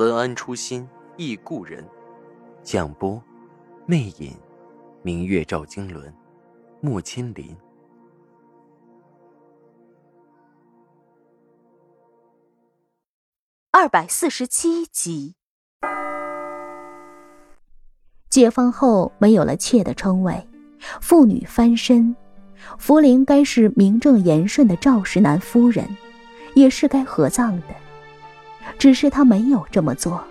文安初心忆故人，蒋波，魅影，明月照经纶，木千林。二百四十七集。解放后没有了妾的称谓，妇女翻身，福陵该是名正言顺的赵石南夫人，也是该合葬的。只是他没有这么做。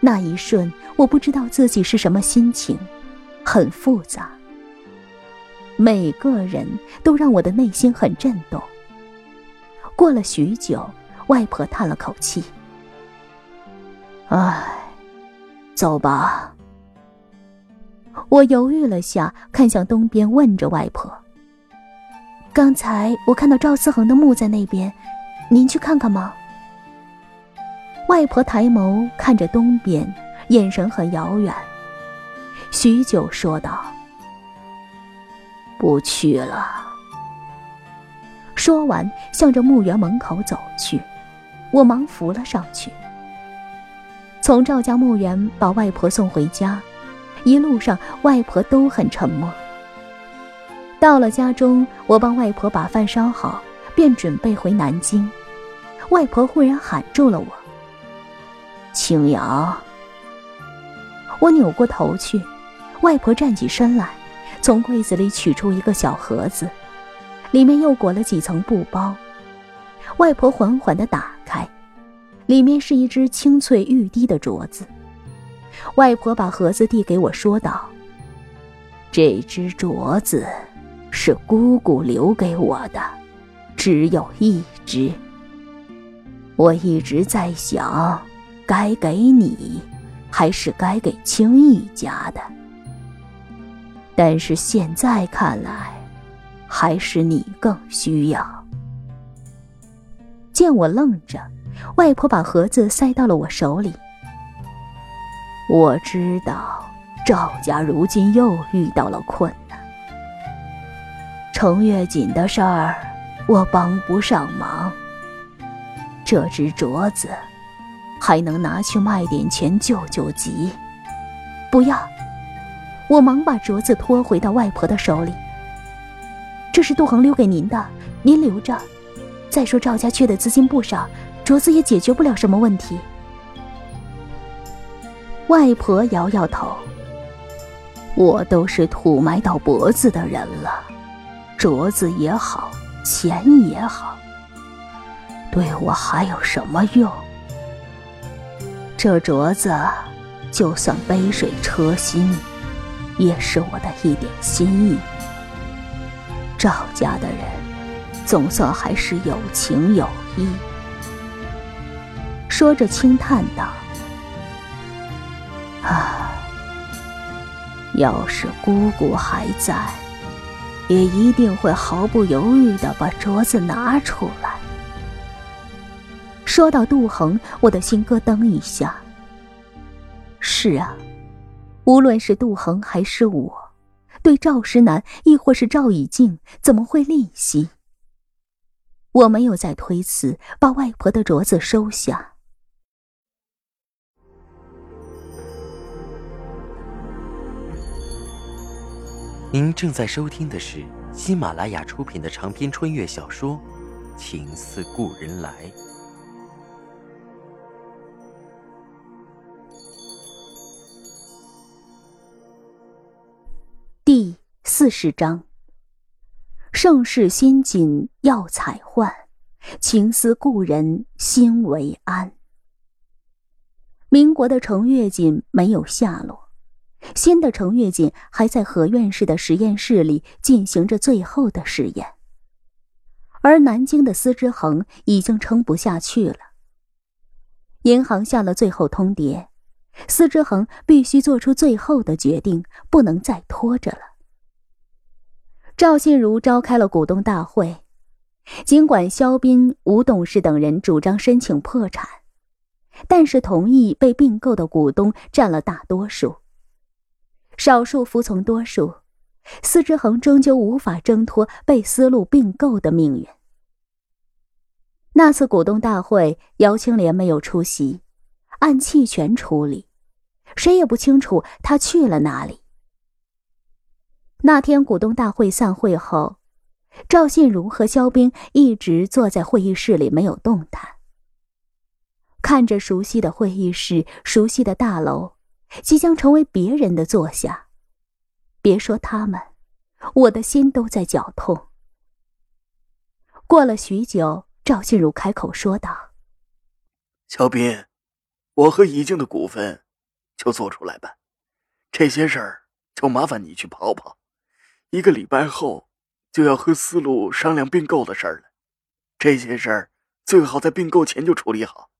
那一瞬，我不知道自己是什么心情，很复杂。每个人都让我的内心很震动。过了许久，外婆叹了口气：“唉，走吧。”我犹豫了下，看向东边，问着外婆：“刚才我看到赵思恒的墓在那边，您去看看吗？”外婆抬眸看着东边，眼神很遥远。许久，说道：“不去了。”说完，向着墓园门口走去。我忙扶了上去。从赵家墓园把外婆送回家，一路上外婆都很沉默。到了家中，我帮外婆把饭烧好，便准备回南京。外婆忽然喊住了我。青瑶，我扭过头去，外婆站起身来，从柜子里取出一个小盒子，里面又裹了几层布包。外婆缓缓地打开，里面是一只清脆欲滴的镯子。外婆把盒子递给我，说道：“这只镯子是姑姑留给我的，只有一只。我一直在想。”该给你，还是该给青玉家的？但是现在看来，还是你更需要。见我愣着，外婆把盒子塞到了我手里。我知道赵家如今又遇到了困难，程月锦的事儿我帮不上忙。这只镯子。还能拿去卖点钱救救急？不要！我忙把镯子拖回到外婆的手里。这是杜恒留给您的，您留着。再说赵家缺的资金不少，镯子也解决不了什么问题。外婆摇摇头。我都是土埋到脖子的人了，镯子也好，钱也好，对我还有什么用？这镯子，就算杯水车薪，也是我的一点心意。赵家的人，总算还是有情有义。说着轻叹道：“啊，要是姑姑还在，也一定会毫不犹豫的把镯子拿出来。”说到杜恒，我的心咯噔一下。是啊，无论是杜恒还是我，对赵石南亦或是赵以静，怎么会吝惜？我没有再推辞，把外婆的镯子收下。您正在收听的是喜马拉雅出品的长篇穿越小说《情似故人来》。四十章：盛世新锦要彩换，情思故人心为安。民国的程月锦没有下落，新的程月锦还在何院士的实验室里进行着最后的试验，而南京的司之恒已经撑不下去了。银行下了最后通牒，司之恒必须做出最后的决定，不能再拖着了。赵信如召开了股东大会，尽管肖斌、吴董事等人主张申请破产，但是同意被并购的股东占了大多数，少数服从多数，司之恒终究无法挣脱被丝路并购的命运。那次股东大会，姚青莲没有出席，按弃权处理，谁也不清楚他去了哪里。那天股东大会散会后，赵信如和肖冰一直坐在会议室里没有动弹，看着熟悉的会议室、熟悉的大楼，即将成为别人的坐下。别说他们，我的心都在绞痛。过了许久。赵信如开口说道：“肖斌，我和怡静的股份就做出来吧，这些事儿就麻烦你去跑跑。一个礼拜后就要和思路商量并购的事儿了，这些事儿最好在并购前就处理好。”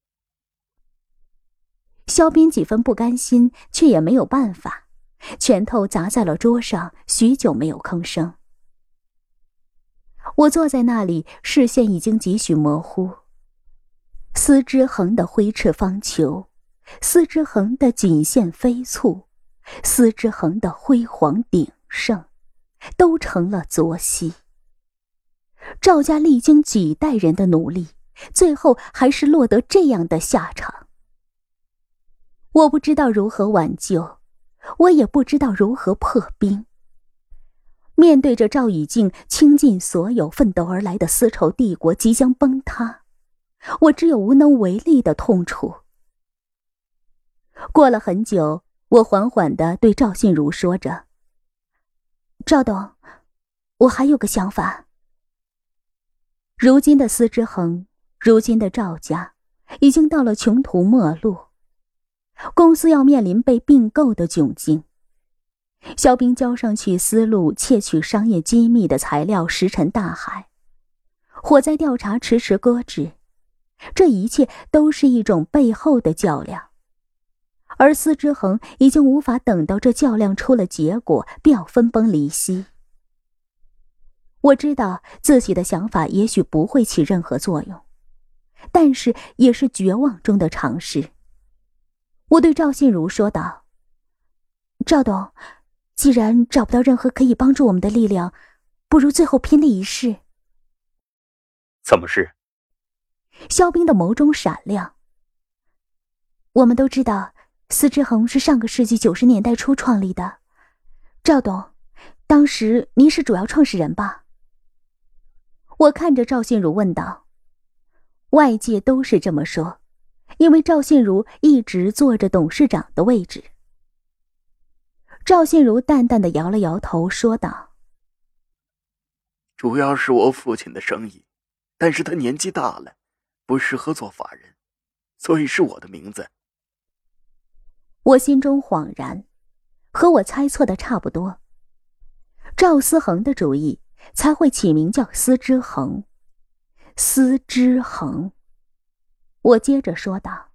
肖斌几分不甘心，却也没有办法，拳头砸在了桌上，许久没有吭声。我坐在那里，视线已经几许模糊。丝之恒的挥斥方遒，丝之恒的锦线飞簇，丝之恒的辉煌鼎盛，都成了昨夕。赵家历经几代人的努力，最后还是落得这样的下场。我不知道如何挽救，我也不知道如何破冰。面对着赵以静倾尽所有奋斗而来的丝绸帝国即将崩塌，我只有无能为力的痛楚。过了很久，我缓缓的对赵信如说着：“赵董，我还有个想法。如今的司之恒，如今的赵家，已经到了穷途末路，公司要面临被并购的窘境。”肖兵交上去思路窃取商业机密的材料石沉大海，火灾调查迟迟搁置，这一切都是一种背后的较量，而司之恒已经无法等到这较量出了结果便要分崩离析。我知道自己的想法也许不会起任何作用，但是也是绝望中的尝试。我对赵信如说道：“赵董。”既然找不到任何可以帮助我们的力量，不如最后拼力一试。怎么是？肖冰的眸中闪亮。我们都知道，司之恒是上个世纪九十年代初创立的。赵董，当时您是主要创始人吧？我看着赵信如问道。外界都是这么说，因为赵信如一直坐着董事长的位置。赵信如淡淡的摇了摇头，说道：“主要是我父亲的生意，但是他年纪大了，不适合做法人，所以是我的名字。”我心中恍然，和我猜测的差不多。赵思恒的主意才会起名叫司之恒，司之恒。我接着说道：“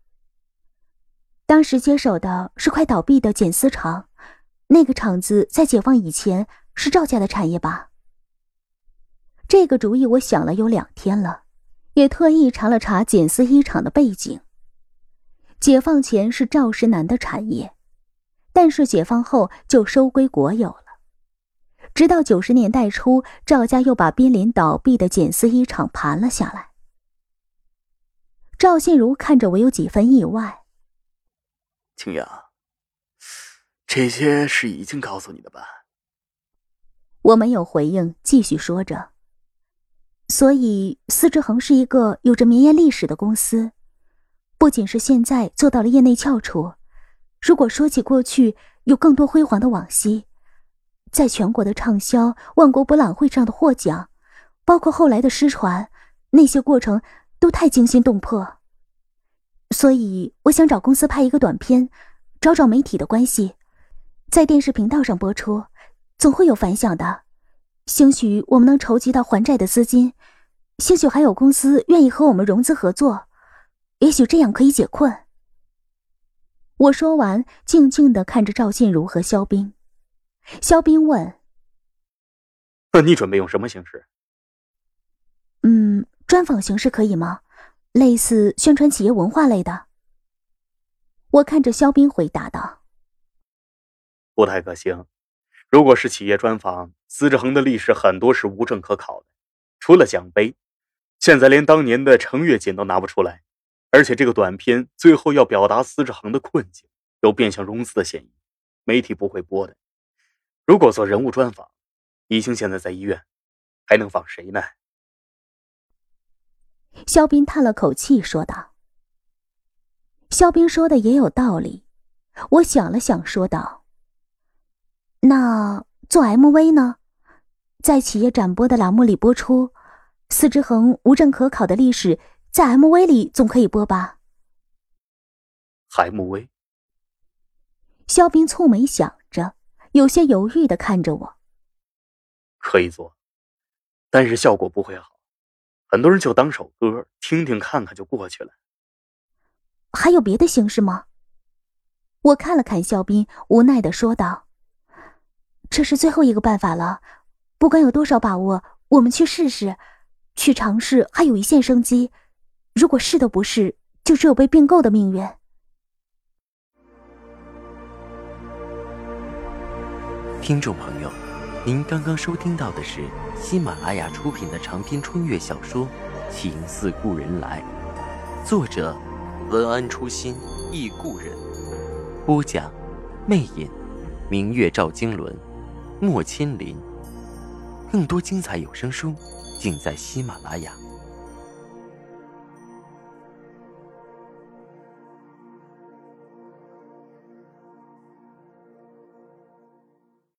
当时接手的是快倒闭的剪丝厂。”那个厂子在解放以前是赵家的产业吧？这个主意我想了有两天了，也特意查了查剪丝衣厂的背景。解放前是赵石南的产业，但是解放后就收归国有了。直到九十年代初，赵家又把濒临倒闭的锦丝衣厂盘了下来。赵信如看着我有几分意外，青雅。这些是已经告诉你的吧？我没有回应，继续说着。所以，司之恒是一个有着绵延历史的公司，不仅是现在做到了业内翘楚，如果说起过去有更多辉煌的往昔，在全国的畅销、万国博览会上的获奖，包括后来的失传，那些过程都太惊心动魄。所以，我想找公司拍一个短片，找找媒体的关系。在电视频道上播出，总会有反响的。兴许我们能筹集到还债的资金，兴许还有公司愿意和我们融资合作。也许这样可以解困。我说完，静静的看着赵信如和肖冰。肖冰问：“那你准备用什么形式？”“嗯，专访形式可以吗？类似宣传企业文化类的。”我看着肖冰回答道：“不太可行。如果是企业专访，司之恒的历史很多是无证可考的，除了奖杯，现在连当年的程月锦都拿不出来。而且这个短片最后要表达司之恒的困境，有变相融资的嫌疑，媒体不会播的。如果做人物专访，已经现在在医院，还能访谁呢？”肖斌叹了口气说道。肖斌说的也有道理，我想了想，说道：“那做 MV 呢？在企业展播的栏目里播出，司之恒无证可考的历史，在 MV 里总可以播吧？”MV。肖斌蹙眉想着，有些犹豫的看着我：“可以做，但是效果不会好，很多人就当首歌听听看看就过去了。”还有别的形式吗？我看了看肖斌，无奈的说道：“这是最后一个办法了，不管有多少把握，我们去试试，去尝试，还有一线生机。如果试都不试，就只有被并购的命运。”听众朋友，您刚刚收听到的是喜马拉雅出品的长篇穿越小说《情似故人来》，作者。文安初心忆故人，播讲，魅影，明月照经纶，莫千林。更多精彩有声书，尽在喜马拉雅。